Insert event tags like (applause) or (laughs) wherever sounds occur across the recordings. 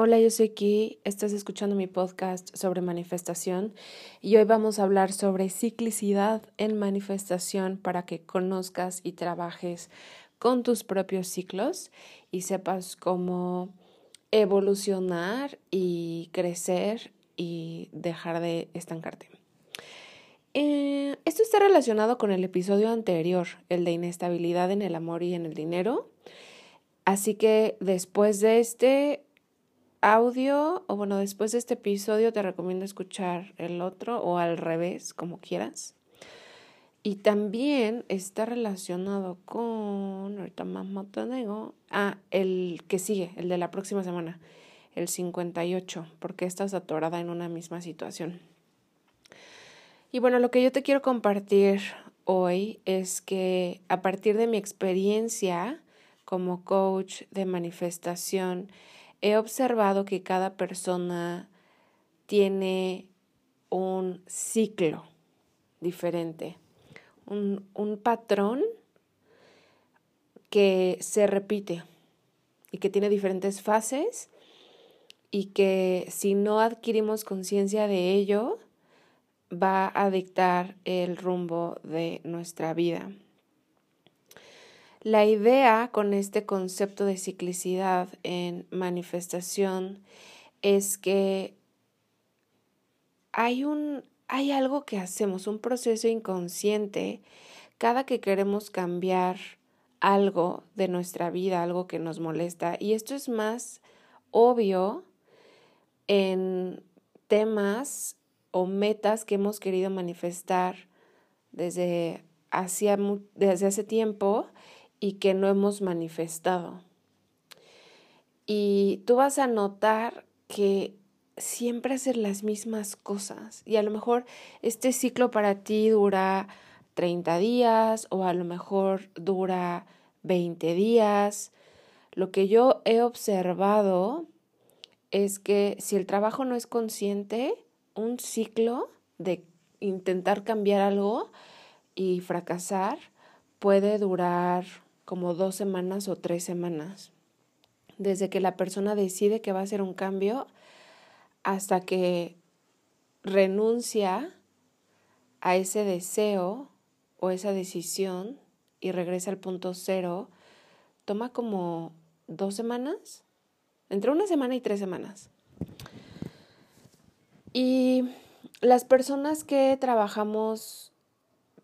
Hola, yo soy Ki, estás escuchando mi podcast sobre manifestación y hoy vamos a hablar sobre ciclicidad en manifestación para que conozcas y trabajes con tus propios ciclos y sepas cómo evolucionar y crecer y dejar de estancarte. Eh, esto está relacionado con el episodio anterior, el de inestabilidad en el amor y en el dinero. Así que después de este audio, o bueno, después de este episodio te recomiendo escuchar el otro o al revés, como quieras. Y también está relacionado con, ahorita más ah, el que sigue, el de la próxima semana, el 58, porque estás atorada en una misma situación. Y bueno, lo que yo te quiero compartir hoy es que a partir de mi experiencia como coach de manifestación, he observado que cada persona tiene un ciclo diferente, un, un, patrón que se repite y que tiene diferentes fases y que si no adquirimos conciencia de ello, va a dictar el rumbo de nuestra vida. La idea con este concepto de ciclicidad en manifestación es que hay un hay algo que hacemos, un proceso inconsciente cada que queremos cambiar algo de nuestra vida, algo que nos molesta. Y esto es más obvio en temas o metas que hemos querido manifestar desde, desde hace tiempo y que no hemos manifestado. Y tú vas a notar que siempre hacer las mismas cosas y a lo mejor este ciclo para ti dura 30 días o a lo mejor dura 20 días. Lo que yo he observado es que si el trabajo no es consciente, un ciclo de intentar cambiar algo y fracasar puede durar como dos semanas o tres semanas. Desde que la persona decide que va a hacer un cambio hasta que renuncia a ese deseo o esa decisión y regresa al punto cero, toma como dos semanas, entre una semana y tres semanas. Y las personas que trabajamos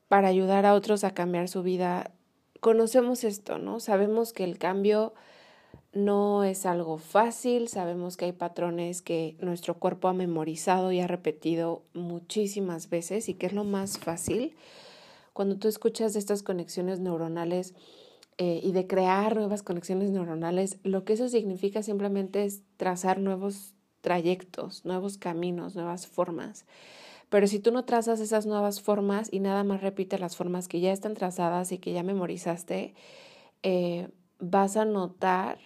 para ayudar a otros a cambiar su vida conocemos esto, ¿no? Sabemos que el cambio no es algo fácil, sabemos que hay patrones que nuestro cuerpo ha memorizado y ha repetido muchísimas veces y que es lo más fácil. Cuando tú escuchas de estas conexiones neuronales eh, y de crear nuevas conexiones neuronales, lo que eso significa simplemente es trazar nuevos trayectos, nuevos caminos, nuevas formas. Pero si tú no trazas esas nuevas formas y nada más repites las formas que ya están trazadas y que ya memorizaste, eh, vas a notar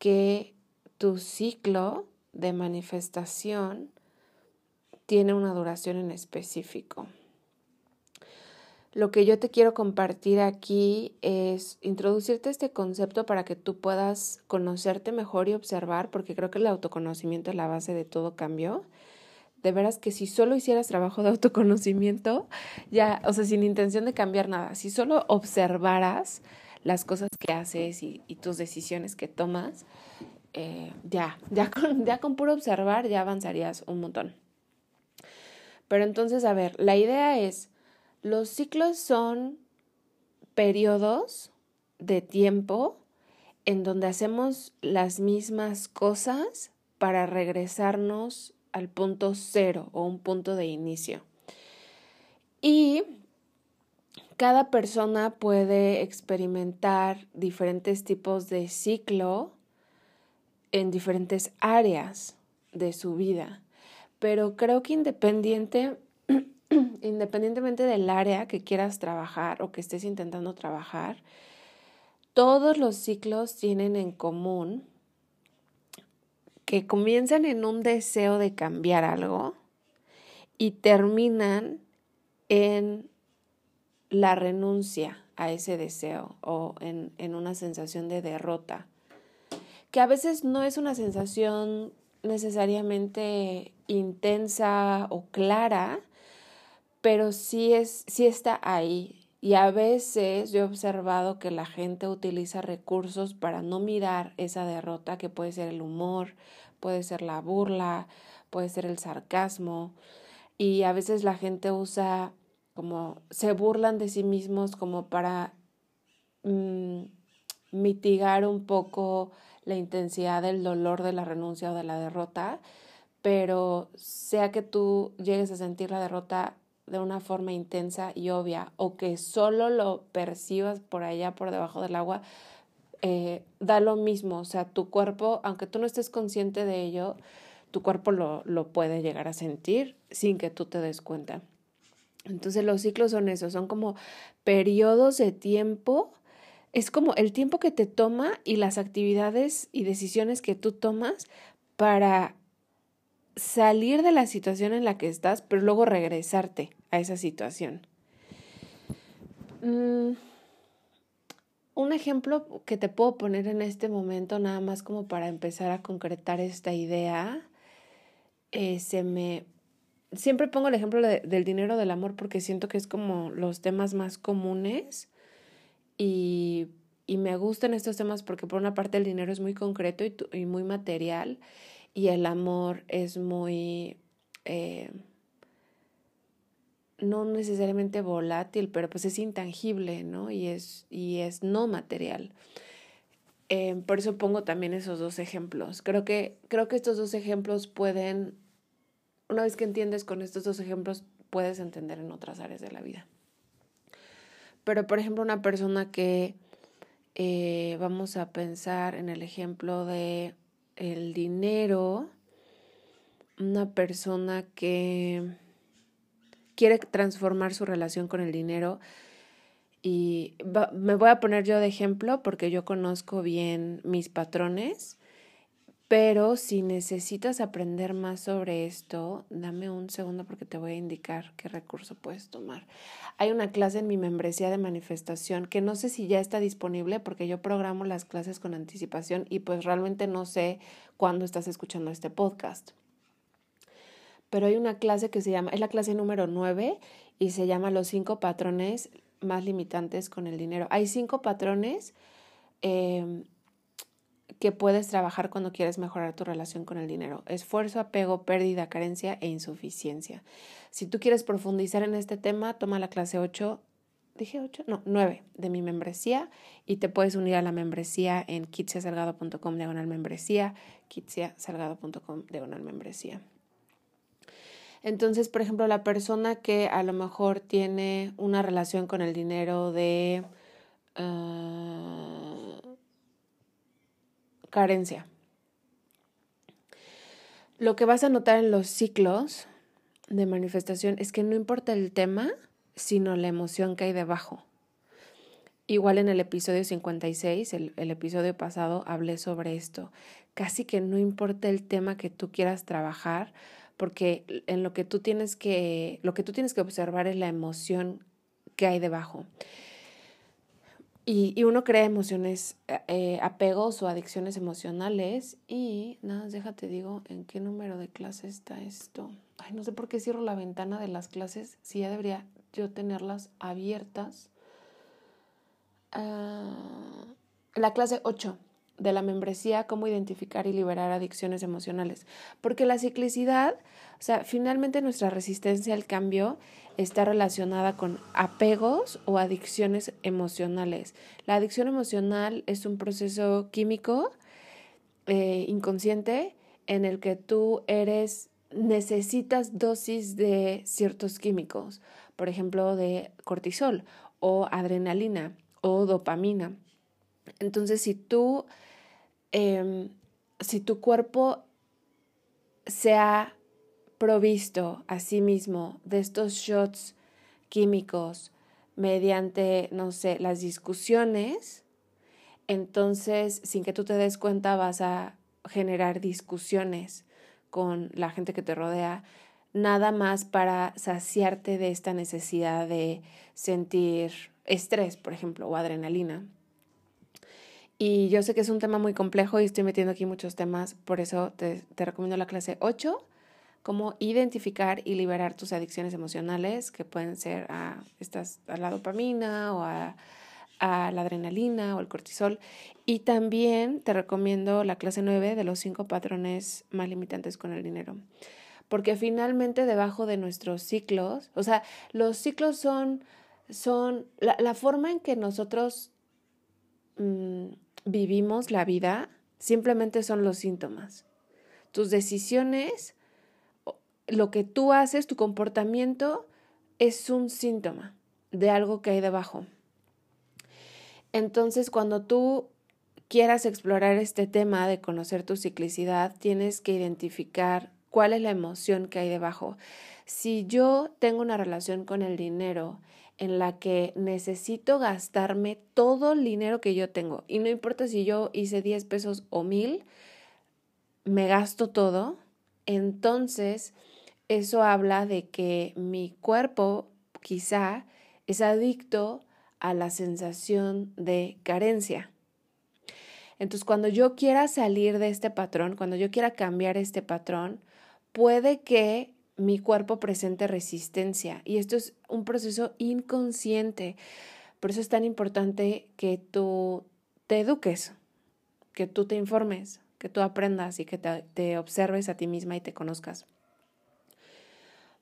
que tu ciclo de manifestación tiene una duración en específico. Lo que yo te quiero compartir aquí es introducirte este concepto para que tú puedas conocerte mejor y observar, porque creo que el autoconocimiento es la base de todo cambio de veras que si solo hicieras trabajo de autoconocimiento, ya, o sea, sin intención de cambiar nada, si solo observaras las cosas que haces y, tus decisiones que tomas, eh, ya, ya con, ya con puro observar ya avanzarías un montón. Pero entonces, a ver, la idea es, los ciclos son periodos de tiempo en donde hacemos las mismas cosas para regresarnos al punto cero o un punto de inicio. Y cada persona puede experimentar diferentes tipos de ciclo en diferentes áreas de su vida, pero creo que independiente, (clears throat) independientemente del área que quieras trabajar o que estés intentando trabajar, todos los ciclos tienen en común que comienzan en un deseo de cambiar algo y terminan en la renuncia a ese deseo o en, una sensación de derrota. que a veces no es una sensación necesariamente intensa o clara, pero sí, es, sí está ahí. Y a veces yo he observado que la gente utiliza recursos para no mirar esa derrota, que puede ser el humor, puede ser la burla, puede ser el sarcasmo. Y a veces la gente usa como, se burlan de sí mismos como para mm, mitigar un poco la intensidad del dolor de la renuncia o de la derrota, pero sea que tú llegues a sentir la derrota de una forma intensa y obvia o que solo lo percibas por allá, por debajo del agua, eh, da lo mismo. O sea, tu cuerpo, aunque tú no estés consciente de ello, tu cuerpo lo, lo puede llegar a sentir sin que tú te des cuenta. Entonces los ciclos son eso, son como periodos de tiempo es como el tiempo que te toma y las actividades y decisiones que tú tomas para salir de la situación en la que estás, pero luego regresarte a esa situación. Mm, un ejemplo que te puedo poner en este momento, nada más como para empezar a concretar esta idea, eh, se me... Siempre pongo el ejemplo del dinero del amor porque siento que es como los temas más comunes y, y, me gustan estos temas porque por una parte el dinero es muy concreto y muy material y el amor es muy, eh, no necesariamente volátil, pero pues es intangible, ¿no? Y es, y es no material. Eh, por eso pongo también esos dos ejemplos. Creo que, creo que estos dos ejemplos pueden, una vez que entiendes con estos dos ejemplos, puedes entender en otras áreas de la vida. Pero, por ejemplo, una persona que eh, vamos a pensar en el ejemplo de el dinero, una persona que quiere transformar su relación con el dinero. Y me voy a poner yo de ejemplo porque yo conozco bien mis patrones pero si necesitas aprender más sobre esto, dame un segundo porque te voy a indicar qué recurso puedes tomar. Hay una clase en mi membresía de manifestación que no sé si ya está disponible porque yo programo las clases con anticipación y pues realmente no sé cuándo estás escuchando este podcast. Pero hay una clase que se llama, es la clase número 9 y se llama Los cinco patrones más limitantes con el dinero. Hay cinco patrones. Eh, que puedes trabajar cuando quieres mejorar tu relación con el dinero. Esfuerzo, apego, pérdida, carencia e insuficiencia. Si tú quieres profundizar en este tema, toma la clase 8, dije 8, no, 9 de mi membresía y te puedes unir a la membresía en kitsiasalgado.com diagonal membresía, kitsiasalgado.com diagonal membresía. Entonces, por ejemplo, la persona que a lo mejor tiene una relación con el dinero de... Ah, carencia. Lo que vas a notar en los ciclos de manifestación es que no importa el tema, sino la emoción que hay debajo. Igual en el episodio 56, el, el, episodio pasado, hablé sobre esto. Casi que no importa el tema que tú quieras trabajar, porque en lo que tú tienes que, lo que tú tienes que observar es la emoción que hay debajo. Y, uno crea emociones, eh, apegos o adicciones emocionales. Y nada, déjate digo en qué número de clase está esto. Ay, no sé por qué cierro la ventana de las clases si ya debería yo tenerlas abiertas. Ah, la clase 8 de la membresía, cómo identificar y liberar adicciones emocionales. Porque la ciclicidad, o sea, finalmente nuestra resistencia al cambio está relacionada con apegos o adicciones emocionales. La adicción emocional es un proceso químico eh, inconsciente en el que tú eres, necesitas dosis de ciertos químicos, por ejemplo, de cortisol o adrenalina o dopamina. Entonces, si tú, em, si tu cuerpo se ha provisto a sí mismo de estos shots químicos mediante, no sé, las discusiones, entonces sin que tú te des cuenta vas a generar discusiones con la gente que te rodea, nada más para saciarte de esta necesidad de sentir estrés, por ejemplo, o adrenalina. Y yo sé que es un tema muy complejo y estoy metiendo aquí muchos temas, por eso te, te recomiendo la clase 8, cómo identificar y liberar tus adicciones emocionales, que pueden ser a, estas, a la dopamina o a, la adrenalina o el cortisol. Y también te recomiendo la clase 9 de los cinco patrones más limitantes con el dinero. Porque finalmente debajo de nuestros ciclos, o sea, los ciclos son, son la, forma en que nosotros mmm, vivimos la vida simplemente son los síntomas. Tus decisiones, lo que tú haces, tu comportamiento es un síntoma de algo que hay debajo. Entonces, cuando tú quieras explorar este tema de conocer tu ciclicidad, tienes que identificar cuál es la emoción que hay debajo. Si yo tengo una relación con el dinero en la que necesito gastarme todo el dinero que yo tengo. Y no importa si yo hice 10 pesos o mil, me gasto todo. Entonces, eso habla de que mi cuerpo quizá es adicto a la sensación de carencia. Entonces, cuando yo quiera salir de este patrón, cuando yo quiera cambiar este patrón, puede que mi cuerpo presente resistencia y esto es un proceso inconsciente. Por eso es tan importante que tú te eduques, que tú te informes, que tú aprendas y que te, observes a ti misma y te conozcas.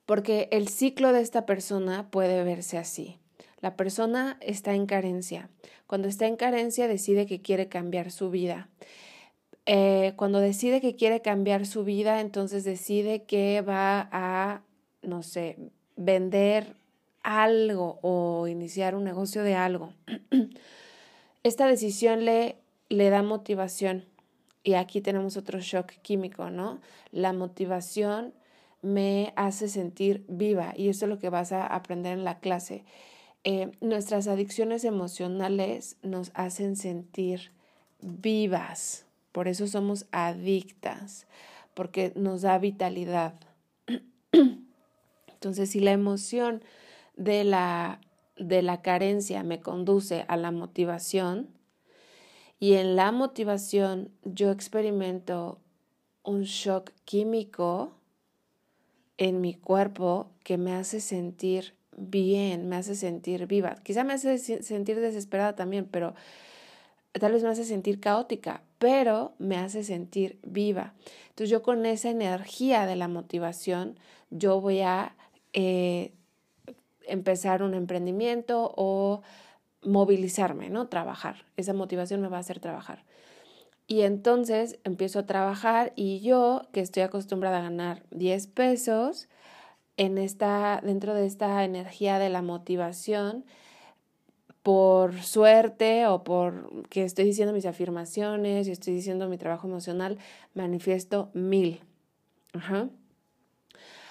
Porque el ciclo de esta persona puede verse así. La persona está en carencia. Cuando está en carencia decide que quiere cambiar su vida. Eh, cuando decide que quiere cambiar su vida, entonces decide que va a, no sé, vender algo o iniciar un negocio de algo. (clears throat) Esta decisión le, le da motivación. Y aquí tenemos otro shock químico, ¿no? La motivación me hace sentir viva y eso es lo que vas a aprender en la clase. Eh, nuestras adicciones emocionales nos hacen sentir vivas. Por eso somos adictas, porque nos da vitalidad. Entonces, si la emoción de la, de la carencia me conduce a la motivación, y en la motivación yo experimento un shock químico en mi cuerpo que me hace sentir bien, me hace sentir viva. Quizá me hace sentir desesperada también, pero tal vez me hace sentir caótica, pero me hace sentir viva. Entonces yo con esa energía de la motivación, yo voy a eh, empezar un emprendimiento o movilizarme, ¿no? Trabajar. Esa motivación me va a hacer trabajar. Y entonces empiezo a trabajar y yo, que estoy acostumbrada a ganar 10 pesos, en esta, dentro de esta energía de la motivación, por suerte o por que estoy diciendo mis afirmaciones y estoy diciendo mi trabajo emocional, manifiesto mil.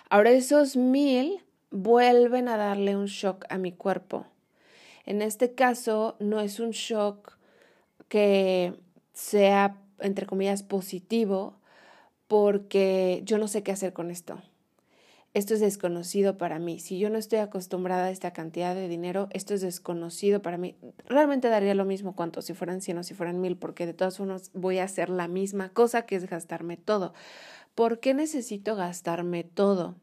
Ahora esos mil vuelven a darle un shock a mi cuerpo. En este caso no es un shock que sea, entre comillas, positivo, porque yo no sé qué hacer con esto esto es desconocido para mí. Si yo no estoy acostumbrada a esta cantidad de dinero, esto es desconocido para mí. Realmente daría lo mismo cuanto si fueran 100 o si fueran 1000, porque de todas formas voy a hacer la misma cosa que es gastarme todo. ¿Por qué necesito gastarme todo?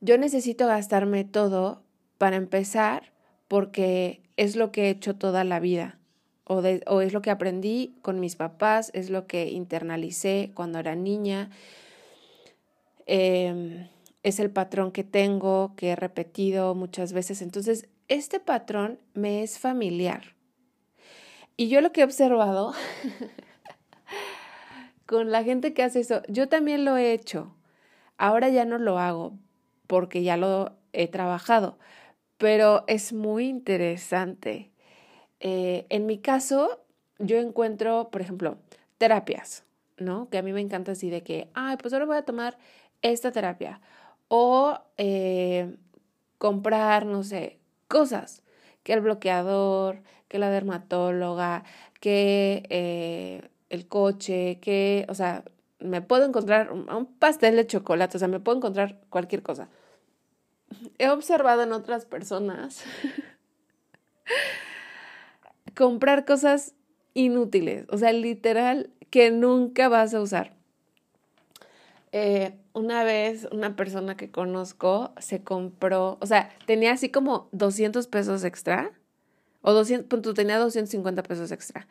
Yo necesito gastarme todo para empezar porque es lo que he hecho toda la vida. O, es lo que aprendí con mis papás, es lo que internalicé cuando era niña, Em, es el patrón que tengo, que he repetido muchas veces. Entonces, este patrón me es familiar. Y yo lo que he observado (laughs) con la gente que hace eso, yo también lo he hecho. Ahora ya no lo hago porque ya lo he trabajado, pero es muy interesante. Eh, en mi caso, yo encuentro, por ejemplo, terapias, ¿no? Que a mí me encanta así de que, ay, pues ahora voy a tomar esta terapia. O eh, comprar, no sé, cosas, que el bloqueador, que la dermatóloga, que eh, el coche, que, o sea, me puedo encontrar un pastel de chocolate, o sea, me puedo encontrar cualquier cosa. He observado en otras personas (laughs) comprar cosas inútiles, o sea, literal, que nunca vas a usar. Eh, una vez una persona que conozco se compró, o sea, tenía así como 200 pesos extra, o 200, tenía 250 pesos extra,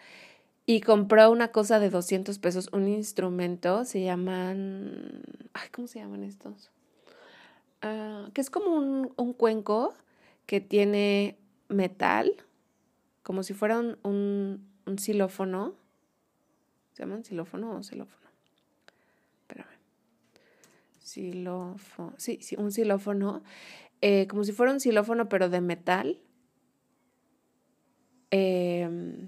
y compró una cosa de 200 pesos, un instrumento, se llaman, ay, ¿cómo se llaman estos? Ah, que es como un, un, cuenco que tiene metal, como si fuera un, un, xilófono. ¿Se llaman xilófono o xilófono? Espérame. Xilófono. Sí, sí, un xilófono. Eh, como si fuera un xilófono, pero de metal. Eh,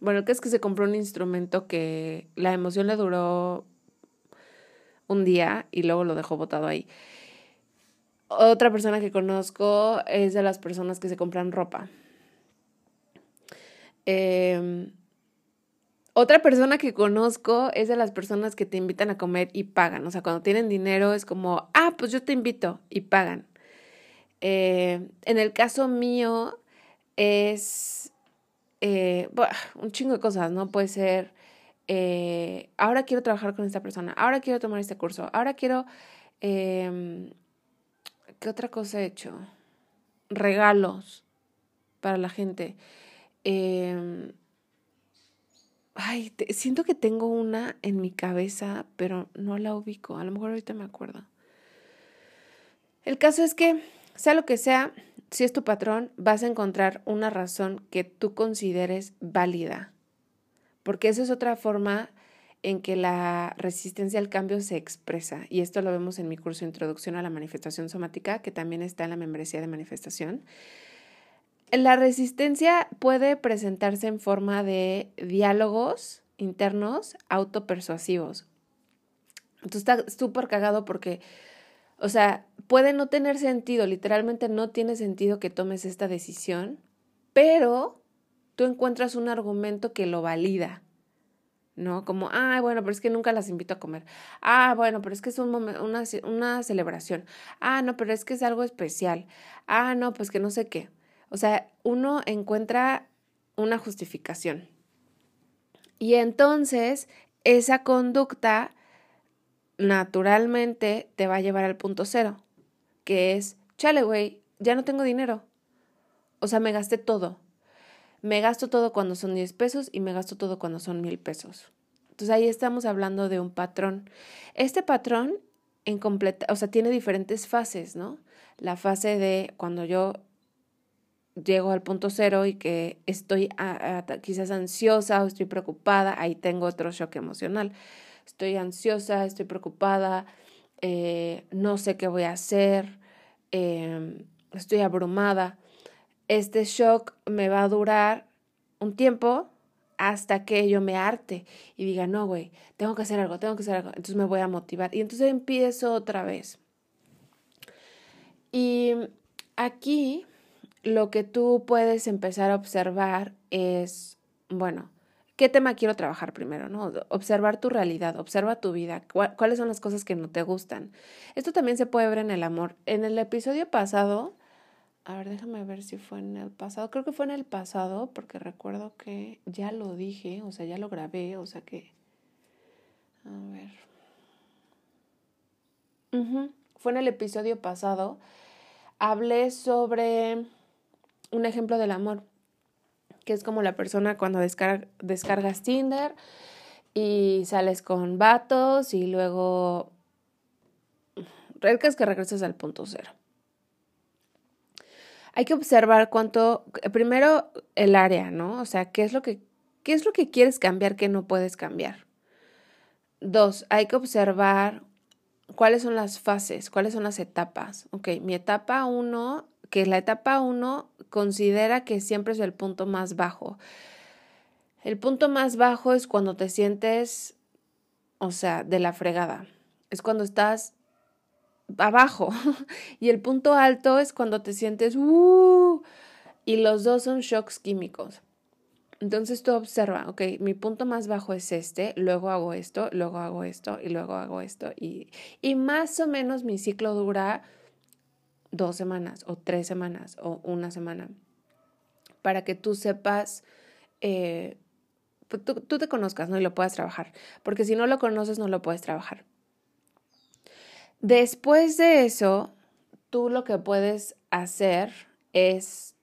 bueno, que es que se compró un instrumento que la emoción le duró un día y luego lo dejó botado ahí. Otra persona que conozco es de las personas que se compran ropa. Em, otra persona que conozco es de las personas que te invitan a comer y pagan. O sea, cuando tienen dinero es como, ah, pues yo te invito y pagan. Eh, en el caso mío es eh, un chingo de cosas, ¿no? Puede ser, eh, ahora quiero trabajar con esta persona, ahora quiero tomar este curso, ahora quiero, em, ¿qué otra cosa he hecho? Regalos para la gente. Em, ay, siento que tengo una en mi cabeza, pero no la ubico. A lo mejor ahorita me acuerdo. El caso es que, sea lo que sea, si es tu patrón, vas a encontrar una razón que tú consideres válida. Porque esa es otra forma en que la resistencia al cambio se expresa. Y esto lo vemos en mi curso Introducción a la Manifestación Somática, que también está en la membresía de manifestación. La resistencia puede presentarse en forma de diálogos internos autopersuasivos. Entonces está súper cagado porque o sea, puede no tener sentido, literalmente no tiene sentido que tomes esta decisión, pero tú encuentras un argumento que lo valida. ¿no? Como, ah, bueno, pero es que nunca las invito a comer. Ah, bueno, pero es que es un momento, una celebración. Ah, no, pero es que es algo especial. Ah, no, pues que no sé qué. O sea, uno encuentra una justificación. Y entonces esa conducta naturalmente te va a llevar al punto cero, que es, chale, güey, ya no tengo dinero. O sea, me gasté todo. Me gasto todo cuando son 10 pesos y me gasto todo cuando son mil pesos. Entonces ahí estamos hablando de un patrón. Este patrón en completa, o sea, tiene diferentes fases, ¿no? La fase de cuando yo llego al punto cero y que estoy quizás ansiosa o estoy preocupada, ahí tengo otro shock emocional estoy ansiosa, estoy preocupada, eh, no sé qué voy a hacer, em, estoy abrumada. Este shock me va a durar un tiempo hasta que yo me arte y diga, no, güey, tengo que hacer algo, tengo que hacer algo. Entonces me voy a motivar. Y entonces empiezo otra vez. Y aquí lo que tú puedes empezar a observar es, bueno, ¿Qué tema quiero trabajar primero? ¿no? Observar tu realidad, observa tu vida, cuáles son las cosas que no te gustan. Esto también se puede ver en el amor. En el episodio pasado, a ver, déjame ver si fue en el pasado, creo que fue en el pasado, porque recuerdo que ya lo dije, o sea, ya lo grabé, o sea que... A ver. Fue en el episodio pasado. Hablé sobre un ejemplo del amor que es como la persona cuando descargas Tinder y sales con vatos y luego es que regresas al punto cero. Hay que observar cuánto, primero el área, ¿no? O sea, ¿qué es lo que, qué es lo que quieres cambiar que no puedes cambiar? Dos, hay que observar cuáles son las fases, cuáles son las etapas. Ok, mi etapa uno que la etapa 1 considera que siempre es el punto más bajo. El punto más bajo es cuando te sientes, o sea, de la fregada. Es cuando estás abajo. (laughs) y el punto alto es cuando te sientes, uh, y los dos son shocks químicos. Entonces tú observa, ok, mi punto más bajo es este, luego hago esto, luego hago esto y luego hago esto. Y, y más o menos mi ciclo dura dos semanas o tres semanas o una semana para que tú sepas eh, pues, tú, tú, te conozcas, ¿no? Y lo puedas trabajar. Porque si no lo conoces, no lo puedes trabajar. Después de eso, tú lo que puedes hacer es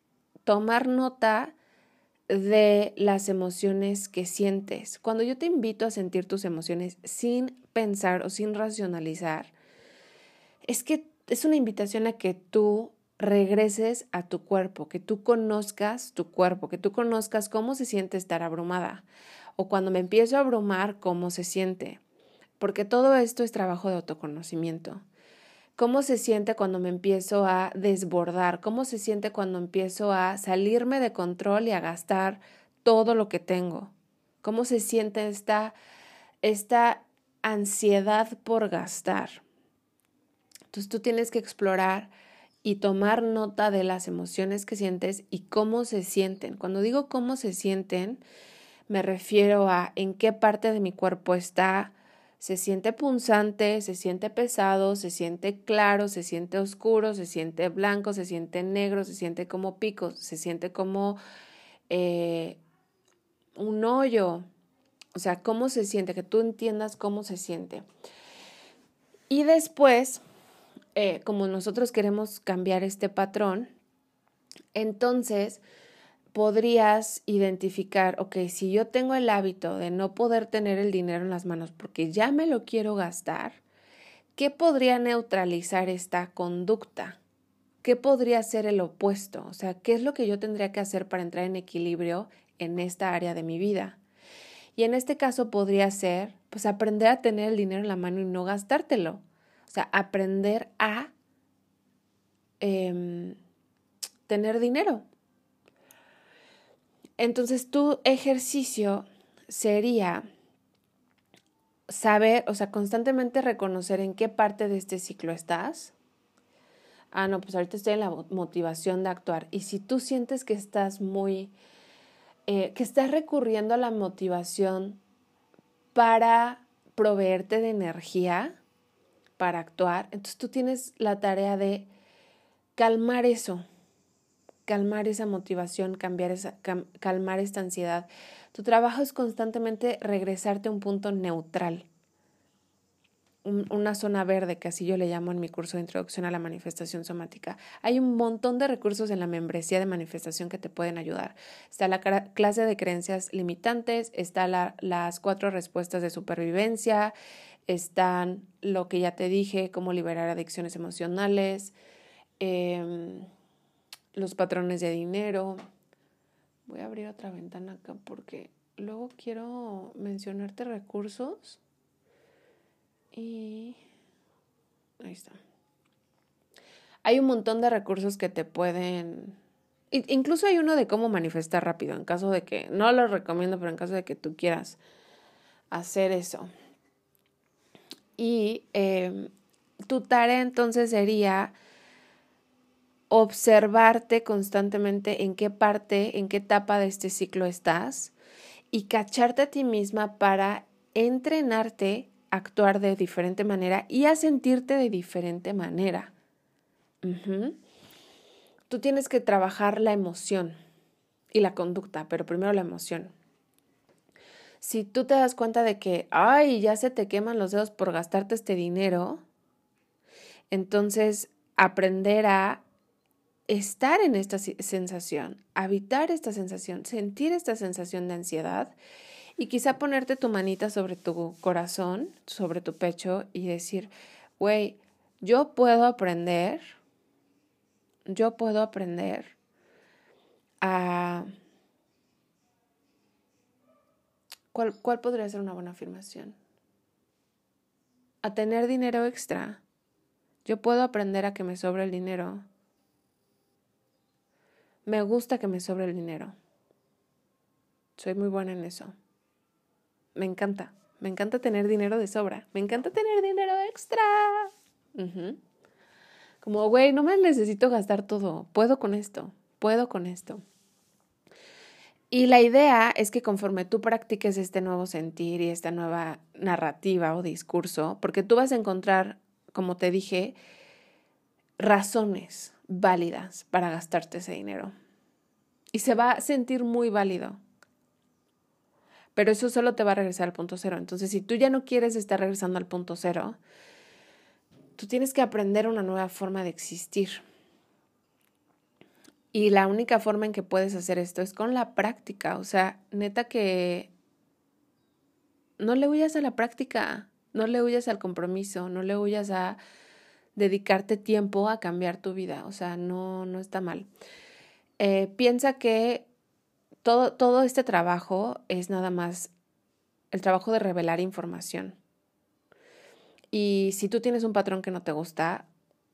tomar nota de las emociones que sientes. Cuando yo te invito a sentir tus emociones sin pensar o sin racionalizar, es que es una invitación a que tú regreses a tu cuerpo, que tú conozcas tu cuerpo, que tú conozcas cómo se siente estar abrumada o cuando me empiezo a abrumar, cómo se siente. Porque todo esto es trabajo de autoconocimiento. ¿Cómo se siente cuando me empiezo a desbordar? ¿Cómo se siente cuando empiezo a salirme de control y a gastar todo lo que tengo? ¿Cómo se siente esta, esta ansiedad por gastar? Entonces tú tienes que explorar y tomar nota de las emociones que sientes y cómo se sienten. Cuando digo cómo se sienten, me refiero a en qué parte de mi cuerpo está. Se siente punzante, se siente pesado, se siente claro, se siente oscuro, se siente blanco, se siente negro, se siente como picos, se siente como eh, un hoyo. O sea, cómo se siente, que tú entiendas cómo se siente. Y después, eh, como nosotros queremos cambiar este patrón, entonces podrías identificar, ok, si yo tengo el hábito de no poder tener el dinero en las manos porque ya me lo quiero gastar, ¿qué podría neutralizar esta conducta? ¿Qué podría ser el opuesto? O sea, ¿qué es lo que yo tendría que hacer para entrar en equilibrio en esta área de mi vida? Y en este caso podría ser, pues, aprender a tener el dinero en la mano y no gastártelo. Sea, aprender a em, tener dinero. Entonces tu ejercicio sería saber, o sea, constantemente reconocer en qué parte de este ciclo estás. Ah, no, pues ahorita estoy en la motivación de actuar. Y si tú sientes que estás muy, eh, que estás recurriendo a la motivación para proveerte de energía, para actuar, entonces tú tienes la tarea de calmar eso calmar esa motivación, cambiar esa, calmar esta ansiedad. Tu trabajo es constantemente regresarte a un punto neutral, una zona verde, que así yo le llamo en mi curso de introducción a la manifestación somática. Hay un montón de recursos en la membresía de manifestación que te pueden ayudar. Está la clase de creencias limitantes, está las cuatro respuestas de supervivencia, están lo que ya te dije, cómo liberar adicciones emocionales. Eh, los patrones de dinero. Voy a abrir otra ventana acá porque luego quiero mencionarte recursos. Y ahí está. Hay un montón de recursos que te pueden... Incluso hay uno de cómo manifestar rápido, en caso de que, no lo recomiendo, pero en caso de que tú quieras hacer eso. Y em, tu tarea entonces sería observarte constantemente en qué parte, en qué etapa de este ciclo estás y cacharte a ti misma para entrenarte actuar de diferente manera y a sentirte de diferente manera. Tú tienes que trabajar la emoción y la conducta, pero primero la emoción. Si tú te das cuenta de que, ay, ya se te queman los dedos por gastarte este dinero, entonces aprender a estar en esta sensación, habitar esta sensación, sentir esta sensación de ansiedad y quizá ponerte tu manita sobre tu corazón, sobre tu pecho y decir, güey, yo puedo aprender, yo puedo aprender a... ¿Cuál, ¿Cuál podría ser una buena afirmación? A tener dinero extra. Yo puedo aprender a que me sobre el dinero me gusta que me sobre el dinero. Soy muy buena en eso. Me encanta. Me encanta tener dinero de sobra. Me encanta tener dinero extra. Como, güey, no me necesito gastar todo. Puedo con esto. Puedo con esto. Y la idea es que conforme tú practiques este nuevo sentir y esta nueva narrativa o discurso, porque tú vas a encontrar, como te dije, razones válidas para gastarte ese dinero. Y se va a sentir muy válido. Pero eso solo te va a regresar al punto cero. Entonces, si tú ya no quieres estar regresando al punto cero, tú tienes que aprender una nueva forma de existir. Y la única forma en que puedes hacer esto es con la práctica. O sea, neta que no le huyas a la práctica, no le huyas al compromiso, no le huyas a dedicarte tiempo a cambiar tu vida. O sea, no, no está mal. Eh, piensa que todo, este trabajo es nada más el trabajo de revelar información. Y si tú tienes un patrón que no te gusta,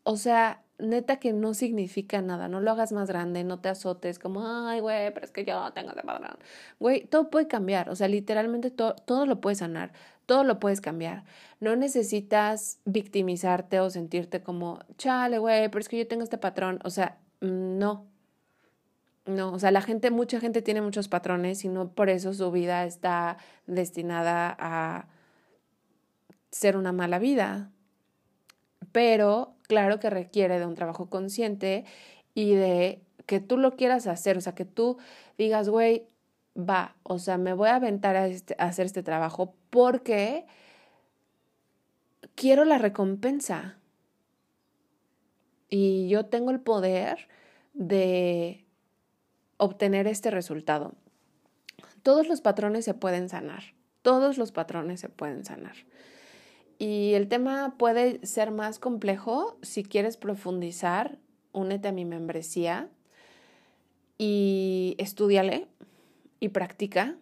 o sea, neta que no significa nada, no lo hagas más grande, no te azotes como, ay, güey, pero es que yo tengo ese patrón. Güey, todo puede cambiar, o sea, literalmente todo, lo puedes sanar, todo lo puedes cambiar. No necesitas victimizarte o sentirte como, chale, güey, pero es que yo tengo este patrón, o sea, no. No, o sea, la gente, mucha gente tiene muchos patrones y no por eso su vida está destinada a ser una mala vida. Pero claro que requiere de un trabajo consciente y de que tú lo quieras hacer, o sea, que tú digas, güey, va, o sea, me voy a aventar a, este, a hacer este trabajo porque quiero la recompensa. Y yo tengo el poder de obtener este resultado. Todos los patrones se pueden sanar, todos los patrones se pueden sanar. Y el tema puede ser más complejo si quieres profundizar, únete a mi membresía y estudiale y practica.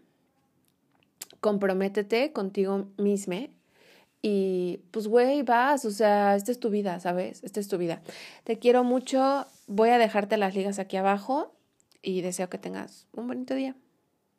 Comprométete contigo mismo y pues, güey, vas, o sea, esta es tu vida, ¿sabes? Esta es tu vida. Te quiero mucho. Voy a dejarte las ligas aquí abajo y deseo que tengas un bonito día.